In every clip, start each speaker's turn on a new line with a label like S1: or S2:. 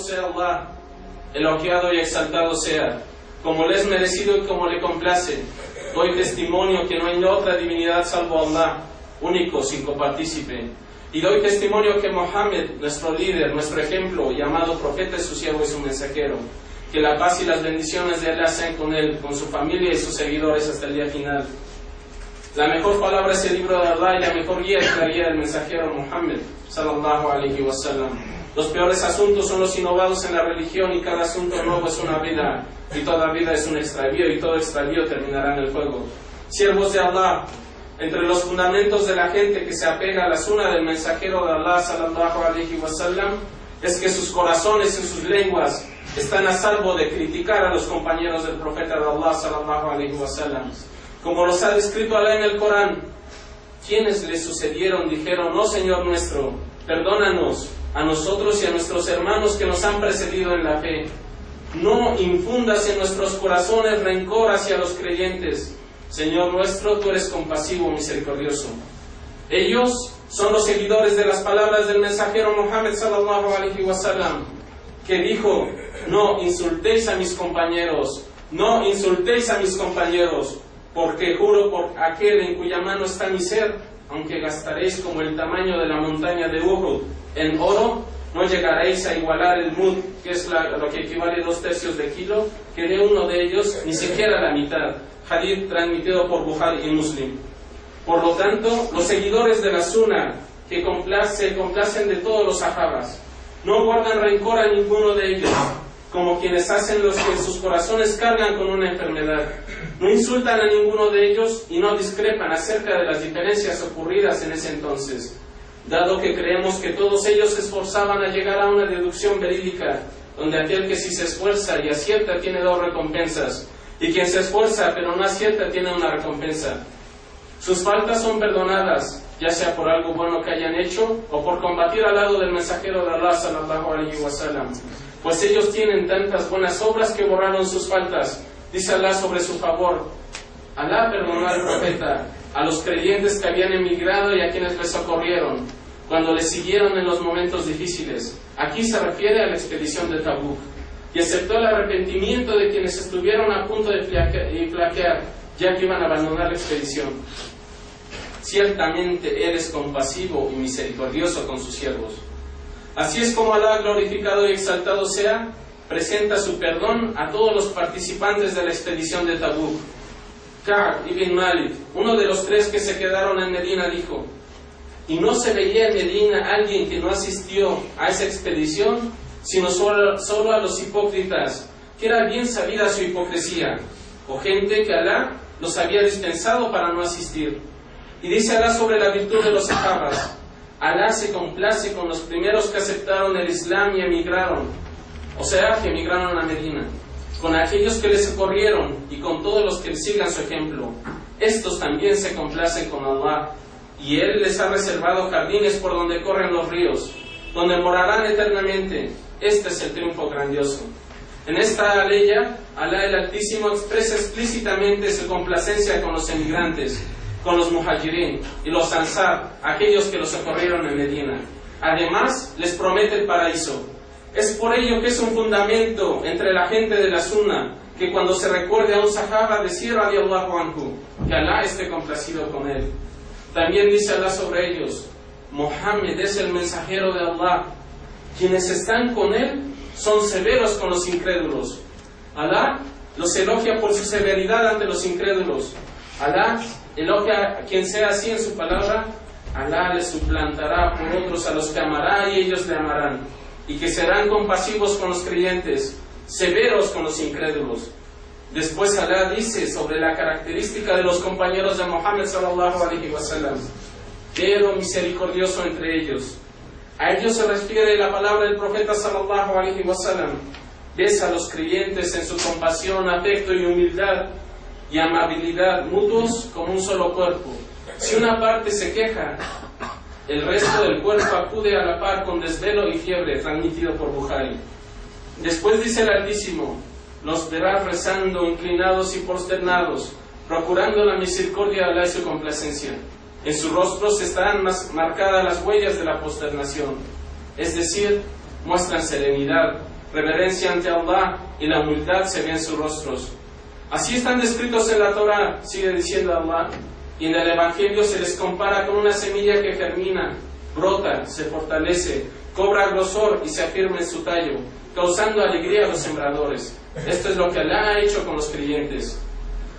S1: sea Allah, elogiado y exaltado sea, como le es merecido y como le complace. Doy testimonio que no hay otra divinidad salvo Allah, único, sin copartícipe. Y doy testimonio que Mohammed, nuestro líder, nuestro ejemplo, llamado profeta, es su siervo y su mensajero. Que la paz y las bendiciones de Allah sean con él, con su familia y sus seguidores hasta el día final. La mejor palabra es el libro de Allah y la mejor guía es la guía del mensajero Muhammad sallallahu alaihi wasallam. Los peores asuntos son los innovados en la religión y cada asunto nuevo es una vida y toda vida es un extravío y todo extravío terminará en el fuego. Siervos de Allah, entre los fundamentos de la gente que se apega a la suna del mensajero de Allah sallallahu alaihi wasallam es que sus corazones y sus lenguas están a salvo de criticar a los compañeros del profeta de Allah sallallahu alaihi wasallam como los ha descrito Alá en el Corán. Quienes le sucedieron dijeron, no Señor nuestro, perdónanos a nosotros y a nuestros hermanos que nos han precedido en la fe. No infundas en nuestros corazones rencor hacia los creyentes. Señor nuestro, tú eres compasivo, misericordioso. Ellos son los seguidores de las palabras del mensajero Muhammad sallallahu alaihi wasallam, que dijo, no insultéis a mis compañeros, no insultéis a mis compañeros, porque juro por aquel en cuya mano está mi ser, aunque gastaréis como el tamaño de la montaña de Uhud en oro, no llegaréis a igualar el mud, que es lo que equivale a dos tercios de kilo, que de uno de ellos ni siquiera la mitad. Hadith transmitido por Bukhari y Muslim. Por lo tanto, los seguidores de la Sunna, que se complacen de todos los sahabas, no guardan rencor a ninguno de ellos, como quienes hacen los que en sus corazones cargan con una enfermedad. No insultan a ninguno de ellos y no discrepan acerca de las diferencias ocurridas en ese entonces, dado que creemos que todos ellos se esforzaban a llegar a una deducción verídica, donde aquel que sí se esfuerza y acierta tiene dos recompensas, y quien se esfuerza pero no acierta tiene una recompensa. Sus faltas son perdonadas, ya sea por algo bueno que hayan hecho o por combatir al lado del mensajero de Allah sallallahu alaihi wasallam pues ellos tienen tantas buenas obras que borraron sus faltas. Dice Allah sobre su favor. Alá perdonó al profeta, a los creyentes que habían emigrado y a quienes les socorrieron, cuando le siguieron en los momentos difíciles. Aquí se refiere a la expedición de Tabuk. Y aceptó el arrepentimiento de quienes estuvieron a punto de flaquear, ya que iban a abandonar la expedición. Ciertamente eres compasivo y misericordioso con sus siervos. Así es como Alá, glorificado y exaltado sea, presenta su perdón a todos los participantes de la expedición de Tabuk. Ka'b ibn Malik, uno de los tres que se quedaron en Medina, dijo, y no se veía en Medina alguien que no asistió a esa expedición, sino solo, solo a los hipócritas, que era bien sabida su hipocresía, o gente que Alá los había dispensado para no asistir. Y dice Alá sobre la virtud de los sahabas, Alá se complace con los primeros que aceptaron el Islam y emigraron, o sea, que emigraron a Medina, con aquellos que les socorrieron y con todos los que sigan su ejemplo. Estos también se complacen con Allah, y Él les ha reservado jardines por donde corren los ríos, donde morarán eternamente. Este es el triunfo grandioso. En esta ley, Alá el Altísimo expresa explícitamente su complacencia con los emigrantes con los muhajirin y los ansar, aquellos que los socorrieron en Medina. Además, les promete el paraíso. Es por ello que es un fundamento entre la gente de la Sunna que cuando se recuerde a un sahaba decir radiallahu anhu, que Alá esté complacido con él. También dice Alá sobre ellos, Mohammed es el mensajero de Allah. Quienes están con él son severos con los incrédulos. Alá los elogia por su severidad ante los incrédulos. Alá Elogia a quien sea así en su palabra, Alá le suplantará por otros a los que amará y ellos le amarán, y que serán compasivos con los creyentes, severos con los incrédulos. Después Alá dice sobre la característica de los compañeros de Muhammad sallallahu alaihi wasallam, pero misericordioso entre ellos. A ellos se refiere la palabra del profeta sallallahu alaihi wasallam. Besa a los creyentes en su compasión, afecto y humildad y amabilidad mutuos como un solo cuerpo. Si una parte se queja, el resto del cuerpo acude a la par con desvelo y fiebre, transmitido por Bukhari. Después dice el Altísimo, los verás rezando, inclinados y posternados, procurando la misericordia de Allah y su complacencia. En sus rostros están marcadas las huellas de la posternación, es decir, muestran serenidad, reverencia ante Allah y la humildad se ve en sus rostros. Así están descritos en la Torah, sigue diciendo Allah, y en el Evangelio se les compara con una semilla que germina, brota, se fortalece, cobra grosor y se afirma en su tallo, causando alegría a los sembradores. Esto es lo que Allah ha hecho con los creyentes.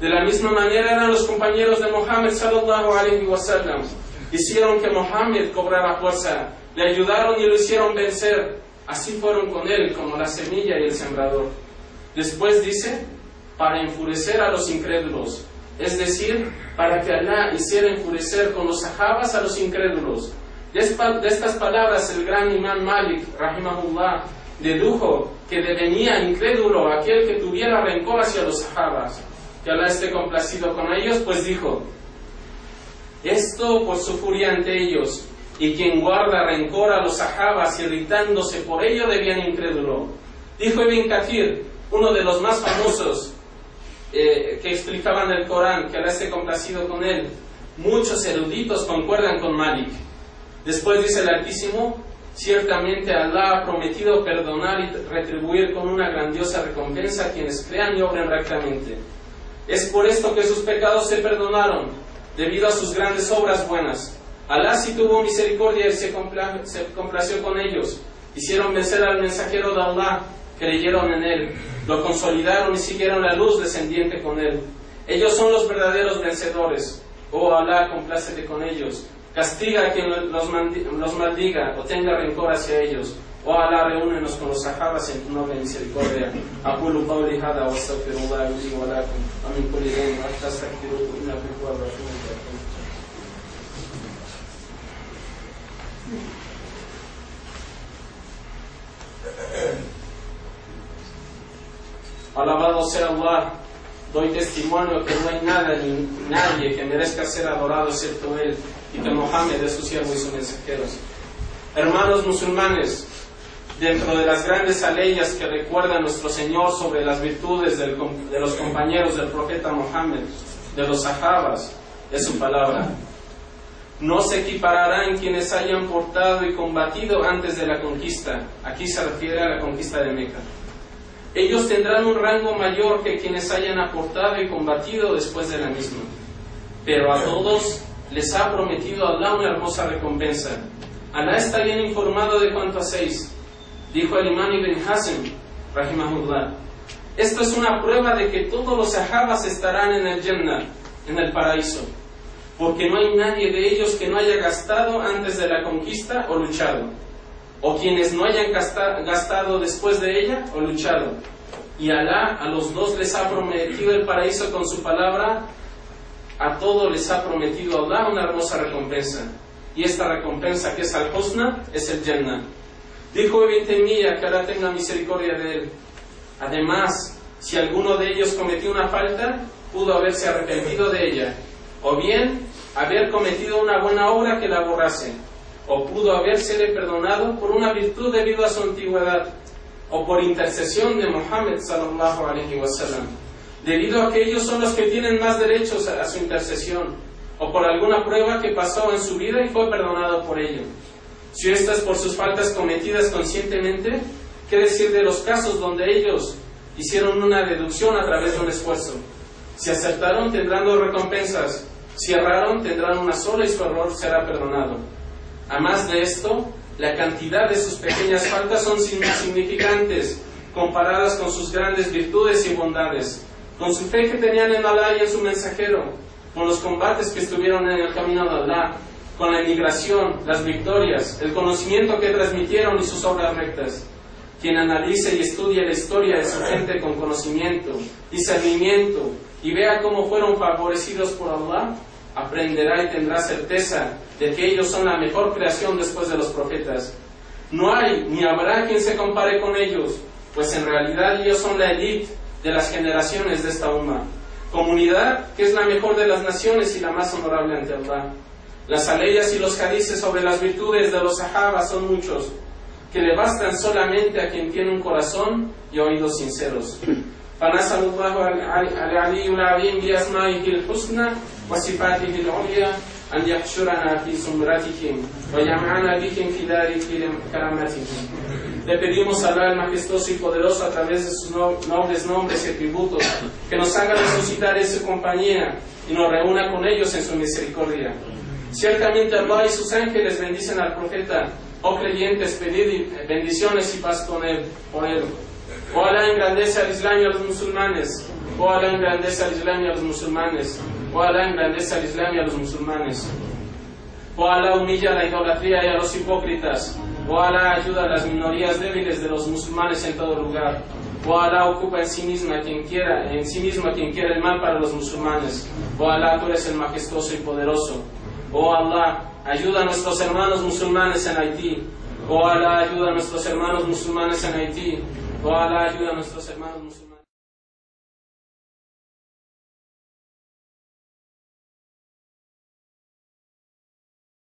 S1: De la misma manera eran los compañeros de Mohammed sallallahu alaihi wasallam. Hicieron que Mohammed cobrara fuerza, le ayudaron y lo hicieron vencer. Así fueron con él como la semilla y el sembrador. Después dice, para enfurecer a los incrédulos, es decir, para que Allah hiciera enfurecer con los sahabas a los incrédulos. De, estas palabras el gran imán Malik, rahimahullah, dedujo que devenía incrédulo aquel que tuviera rencor hacia los sahabas. Que Allah esté complacido con ellos, pues dijo, esto por su furia ante ellos, y quien guarda rencor a los sahabas irritándose por ello debía incrédulo. Dijo Ibn Kathir, uno de los más famosos eh, que explicaban el Corán, que Allah esté complacido con él, muchos eruditos concuerdan con Malik. Después dice el Altísimo, ciertamente Allah ha prometido perdonar y retribuir con una grandiosa recompensa a quienes crean y obren rectamente. Es por esto que sus pecados se perdonaron, debido a sus grandes obras buenas. Alá sí tuvo misericordia y se, se complació con ellos. Hicieron vencer al mensajero de Allah, creyeron en él lo consolidaron y siguieron la luz descendiente con él. Ellos son los verdaderos vencedores. Oh Alá, complácete con ellos. Castiga a quien los, los maldiga o tenga rencor hacia ellos. Oh Alá, reúnenos con los sahabas en tu noble misericordia. أقول قولي هذا واستغفر الله لي ولكم ومن كل ذنب أستغفروه إنه هو الغفور الرحيم sea Allah, doy testimonio que no hay nada ni nadie que merezca ser adorado excepto Él y que Mohammed es su siervo y sus mensajeros. Hermanos musulmanes, dentro de las grandes aleyas que recuerda nuestro Señor sobre las virtudes de los compañeros del profeta Mohammed, de los sahabas, es su palabra. No se equipararán quienes hayan portado y combatido antes de la conquista. Aquí se refiere a la conquista de Meca ellos tendrán un rango mayor que quienes hayan aportado y combatido después de la misma. Pero a todos les ha prometido Allah una hermosa recompensa. Alá está bien informado de cuánto hacéis. Dijo el imán ibn Hasim, rahimahullah. Esto es una prueba de que todos los sahabas estarán en el Jannah, en el paraíso, porque no hay nadie de ellos que no haya gastado antes de la conquista o luchado o quienes no hayan gastado después de ella o luchado. Y Alá a los dos les ha prometido el paraíso con su palabra, a todos les ha prometido Alá una hermosa recompensa. Y esta recompensa que es al-Husna es el Jannah. Dijo Ibn Taymiyyah que Alá tenga misericordia de él. Además, si alguno de ellos cometió una falta, pudo haberse arrepentido de ella, o bien haber cometido una buena obra que la borrase o pudo habérsele perdonado por una virtud debido a su antigüedad, o por intercesión de Muhammad sallallahu alaihi wasallam, debido a que ellos son los que tienen más derechos a, su intercesión, o por alguna prueba que pasó en su vida y fue perdonado por ello. Si esto es por sus faltas cometidas conscientemente, ¿qué decir de los casos donde ellos hicieron una deducción a través de un esfuerzo? Si acertaron, tendrán dos recompensas. Si erraron, tendrán una sola y su error será perdonado. A más de esto, la cantidad de sus pequeñas faltas son insignificantes comparadas con sus grandes virtudes y bondades, con su fe que tenían en Allah y en su mensajero, con los combates que estuvieron en el camino de Allah, con la inmigración, las victorias, el conocimiento que transmitieron y sus obras rectas. Quien analice y estudie la historia de su gente con conocimiento, discernimiento y vea cómo fueron favorecidos por Allah, aprenderá y tendrá certeza de que ellos son la mejor creación después de los profetas. No hay ni habrá quien se compare con ellos, pues en realidad ellos son la élite de las generaciones de esta umma. Comunidad que es la mejor de las naciones y la más honorable ante Allah. Las aleyas y los hadices sobre las virtudes de los sahabas son muchos, que le bastan solamente a quien tiene un corazón y oídos sinceros. فنسأل الله العلي العظيم بأسمائه الحسنى وصفاته العليا أن يحشرنا في زمرتهم ويجمعنا بهم في دار كرامتهم Le pedimos a Allah el majestuoso y poderoso a través de sus nobles nombres y atributos que nos haga resucitar en su compañía y nos reúna con ellos en su misericordia. Ciertamente Allah y sus ángeles bendicen al profeta. Oh creyentes, pedid bendiciones y paz con él, por él. Oh Allah engrandece al Islam y a los musulmanes. Oh Allah engrandece al Islam y a los musulmanes. Oh Allah engrandece al Islam y a los musulmanes. Oh Allah humilla la idolatría y a los hipócritas. O Alá ayuda a las minorías débiles de los musulmanes en todo lugar. O Alá ocupa en sí misma quien quiera, en sí misma quien quiera el mal para los musulmanes. O Alá tú eres el majestuoso y poderoso. Oh Allah, ayuda a nuestros hermanos musulmanes en Haití. Oh Alá, ayuda a nuestros hermanos musulmanes en Haití. Oh Alá, ayuda a nuestros hermanos musulmanes.